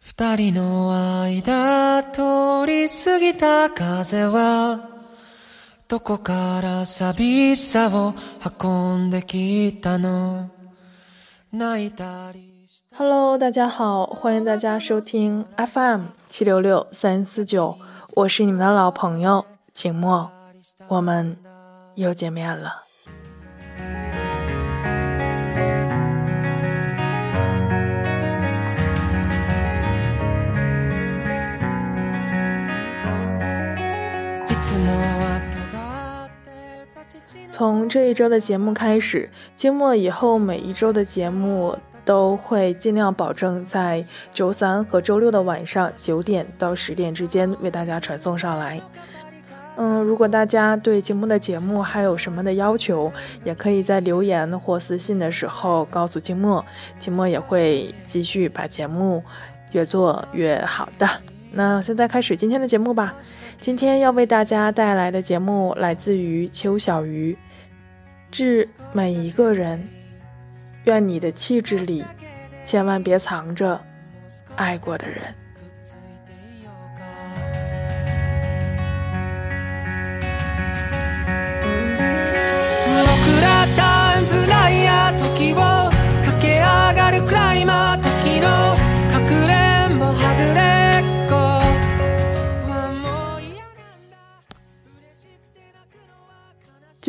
二人の間通り過ぎた風はどこから寂しさを運んできたの？泣いたり Hello，大家好，欢迎大家收听 FM 七六六三四九，我是你们的老朋友景墨，我们又见面了。从这一周的节目开始，节目以后每一周的节目都会尽量保证在周三和周六的晚上九点到十点之间为大家传送上来。嗯，如果大家对节目的节目还有什么的要求，也可以在留言或私信的时候告诉静默，静默也会继续把节目越做越好的。那现在开始今天的节目吧。今天要为大家带来的节目来自于邱小鱼。致每一个人，愿你的气质里，千万别藏着爱过的人。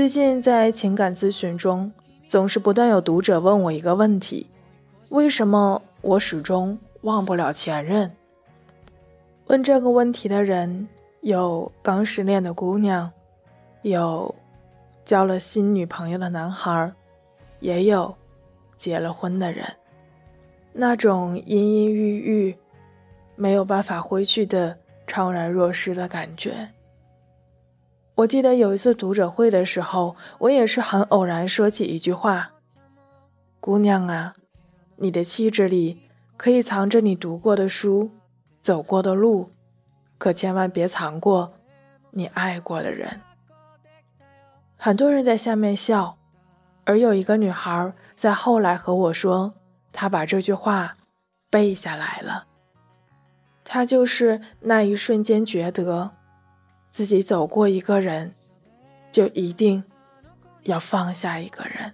最近在情感咨询中，总是不断有读者问我一个问题：为什么我始终忘不了前任？问这个问题的人有刚失恋的姑娘，有交了新女朋友的男孩，也有结了婚的人。那种阴阴郁郁、没有办法挥去的怅然若失的感觉。我记得有一次读者会的时候，我也是很偶然说起一句话：“姑娘啊，你的气质里可以藏着你读过的书、走过的路，可千万别藏过你爱过的人。”很多人在下面笑，而有一个女孩在后来和我说，她把这句话背下来了。她就是那一瞬间觉得。自己走过一个人，就一定要放下一个人。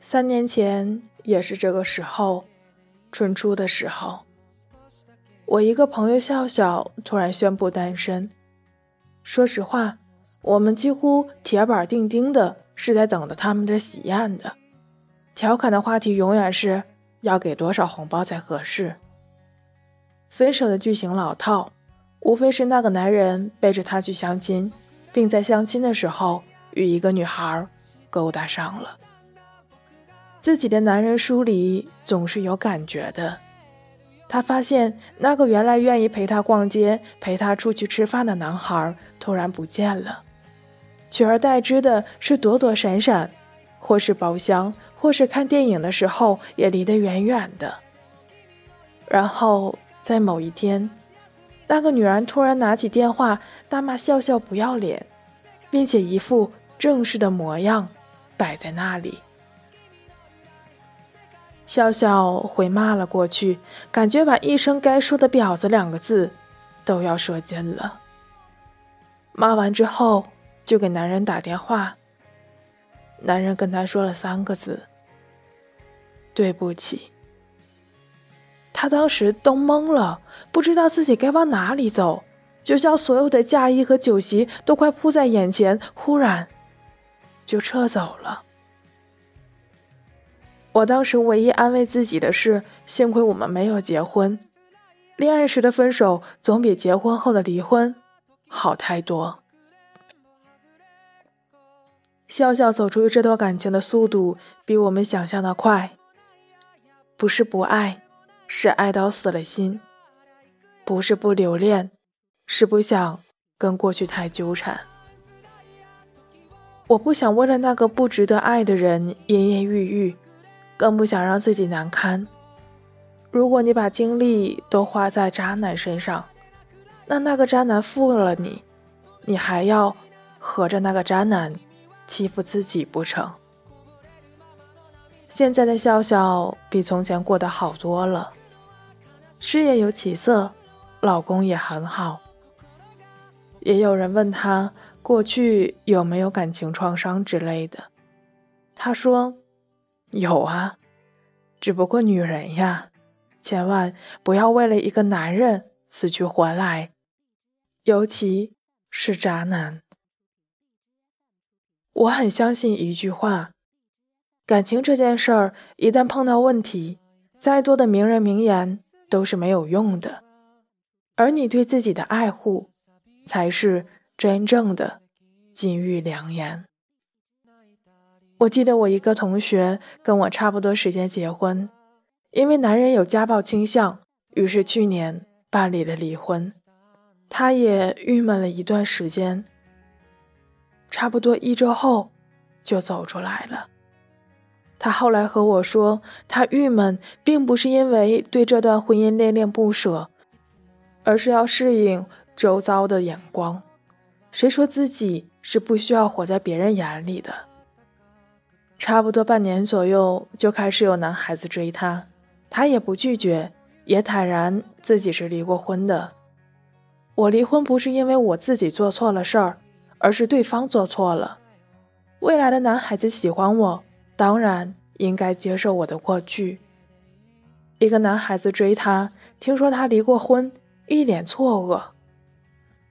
三年前也是这个时候，春初的时候。我一个朋友笑笑突然宣布单身。说实话，我们几乎铁板钉钉的是在等着他们的喜宴的。调侃的话题永远是要给多少红包才合适。分手的剧情老套，无非是那个男人背着她去相亲，并在相亲的时候与一个女孩勾搭上了。自己的男人书里总是有感觉的。他发现那个原来愿意陪他逛街、陪他出去吃饭的男孩突然不见了，取而代之的是躲躲闪闪，或是包厢，或是看电影的时候也离得远远的。然后在某一天，那个女人突然拿起电话，大骂笑笑不要脸，并且一副正式的模样摆在那里。笑笑回骂了过去，感觉把一生该说的“婊子”两个字都要说尽了。骂完之后，就给男人打电话。男人跟他说了三个字：“对不起。”他当时都懵了，不知道自己该往哪里走，就像所有的嫁衣和酒席都快铺在眼前，忽然就撤走了。我当时唯一安慰自己的是，幸亏我们没有结婚。恋爱时的分手总比结婚后的离婚好太多。笑笑走出这段感情的速度比我们想象的快。不是不爱，是爱到死了心；不是不留恋，是不想跟过去太纠缠。我不想为了那个不值得爱的人，阴阴郁郁。更不想让自己难堪。如果你把精力都花在渣男身上，那那个渣男负了你，你还要合着那个渣男欺负自己不成？现在的笑笑比从前过得好多了，事业有起色，老公也很好。也有人问他过去有没有感情创伤之类的，他说有啊，只不过女人呀，千万不要为了一个男人死去活来，尤其是渣男。我很相信一句话。感情这件事儿，一旦碰到问题，再多的名人名言都是没有用的，而你对自己的爱护，才是真正的金玉良言。我记得我一个同学跟我差不多时间结婚，因为男人有家暴倾向，于是去年办理了离婚。他也郁闷了一段时间，差不多一周后就走出来了。他后来和我说，他郁闷，并不是因为对这段婚姻恋恋不舍，而是要适应周遭的眼光。谁说自己是不需要活在别人眼里的？差不多半年左右，就开始有男孩子追她，她也不拒绝，也坦然自己是离过婚的。我离婚不是因为我自己做错了事儿，而是对方做错了。未来的男孩子喜欢我。当然应该接受我的过去。一个男孩子追她，听说她离过婚，一脸错愕。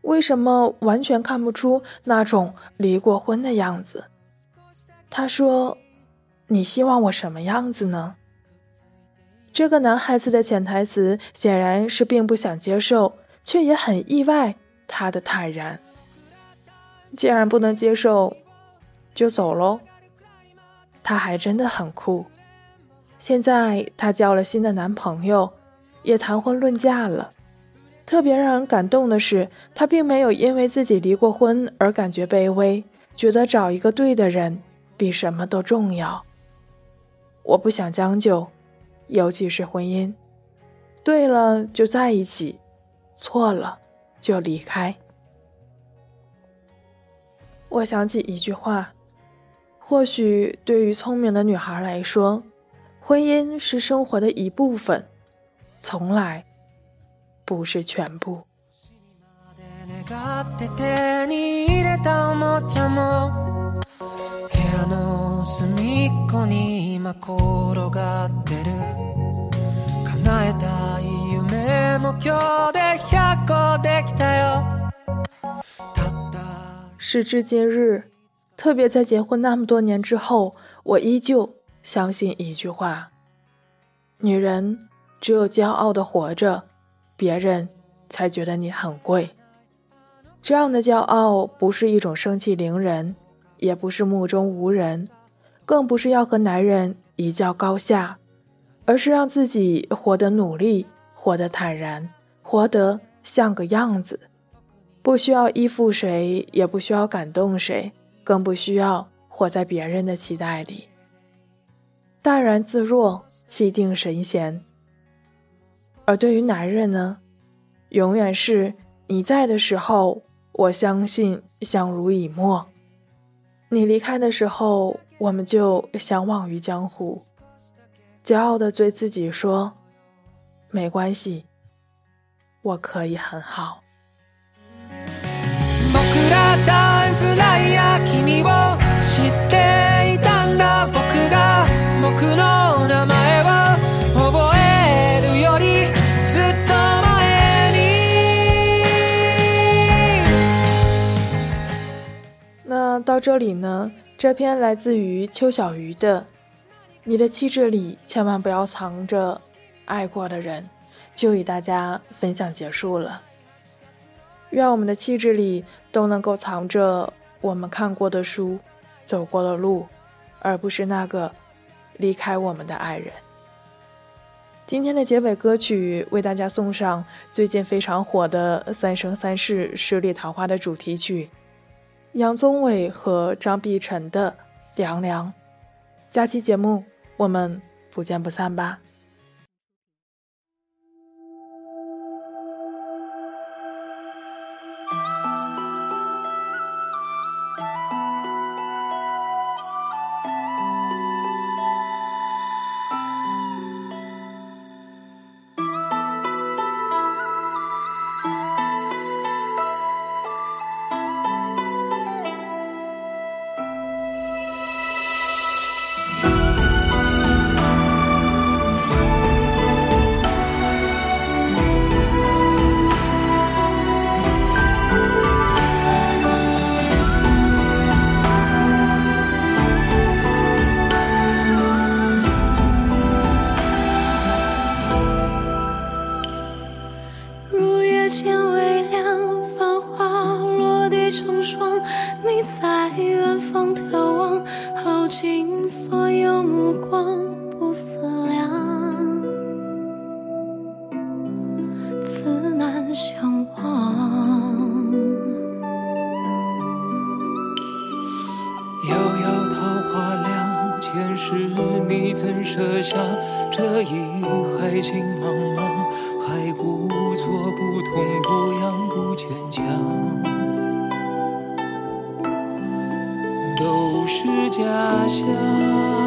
为什么完全看不出那种离过婚的样子？他说：“你希望我什么样子呢？”这个男孩子的潜台词显然是并不想接受，却也很意外他的坦然。既然不能接受，就走喽。他还真的很酷，现在她交了新的男朋友，也谈婚论嫁了。特别让人感动的是，她并没有因为自己离过婚而感觉卑微，觉得找一个对的人比什么都重要。我不想将就，尤其是婚姻，对了就在一起，错了就离开。我想起一句话。或许对于聪明的女孩来说，婚姻是生活的一部分，从来不是全部。时至今日。特别在结婚那么多年之后，我依旧相信一句话：女人只有骄傲的活着，别人才觉得你很贵。这样的骄傲不是一种盛气凌人，也不是目中无人，更不是要和男人一较高下，而是让自己活得努力，活得坦然，活得像个样子，不需要依附谁，也不需要感动谁。更不需要活在别人的期待里，淡然自若，气定神闲。而对于男人呢，永远是你在的时候，我相信相濡以沫；你离开的时候，我们就相忘于江湖。骄傲的对自己说：“没关系，我可以很好。”那到这里呢？这篇来自于邱小鱼的《你的气质里千万不要藏着爱过的人》，就与大家分享结束了。愿我们的气质里都能够藏着我们看过的书、走过的路，而不是那个离开我们的爱人。今天的结尾歌曲为大家送上最近非常火的《三生三世十里桃花》的主题曲，杨宗纬和张碧晨的《凉凉》。下期节目我们不见不散吧。是你怎设下这一海情茫茫，还故作不痛不痒不坚强，都是假象。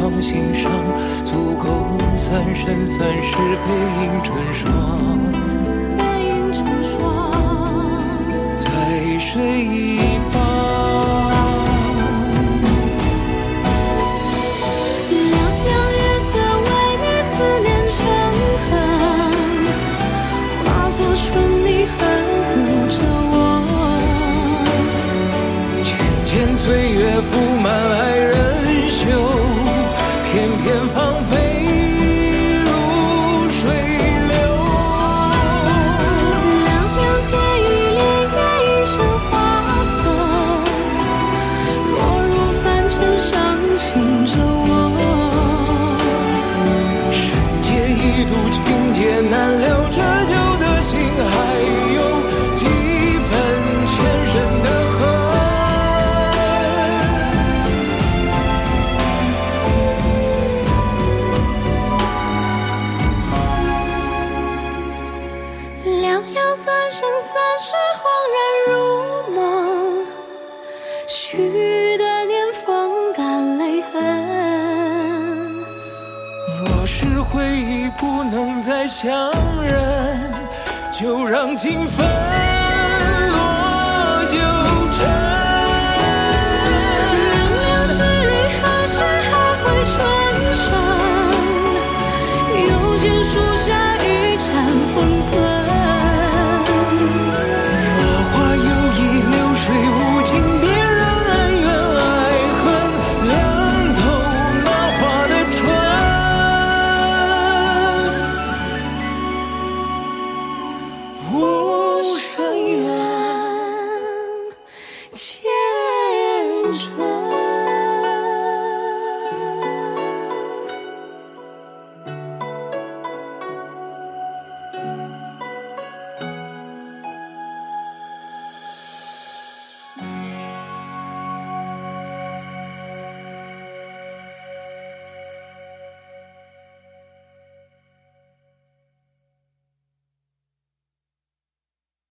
放心上，足够三生三世背影成双，背影成双，在水岁月铺满爱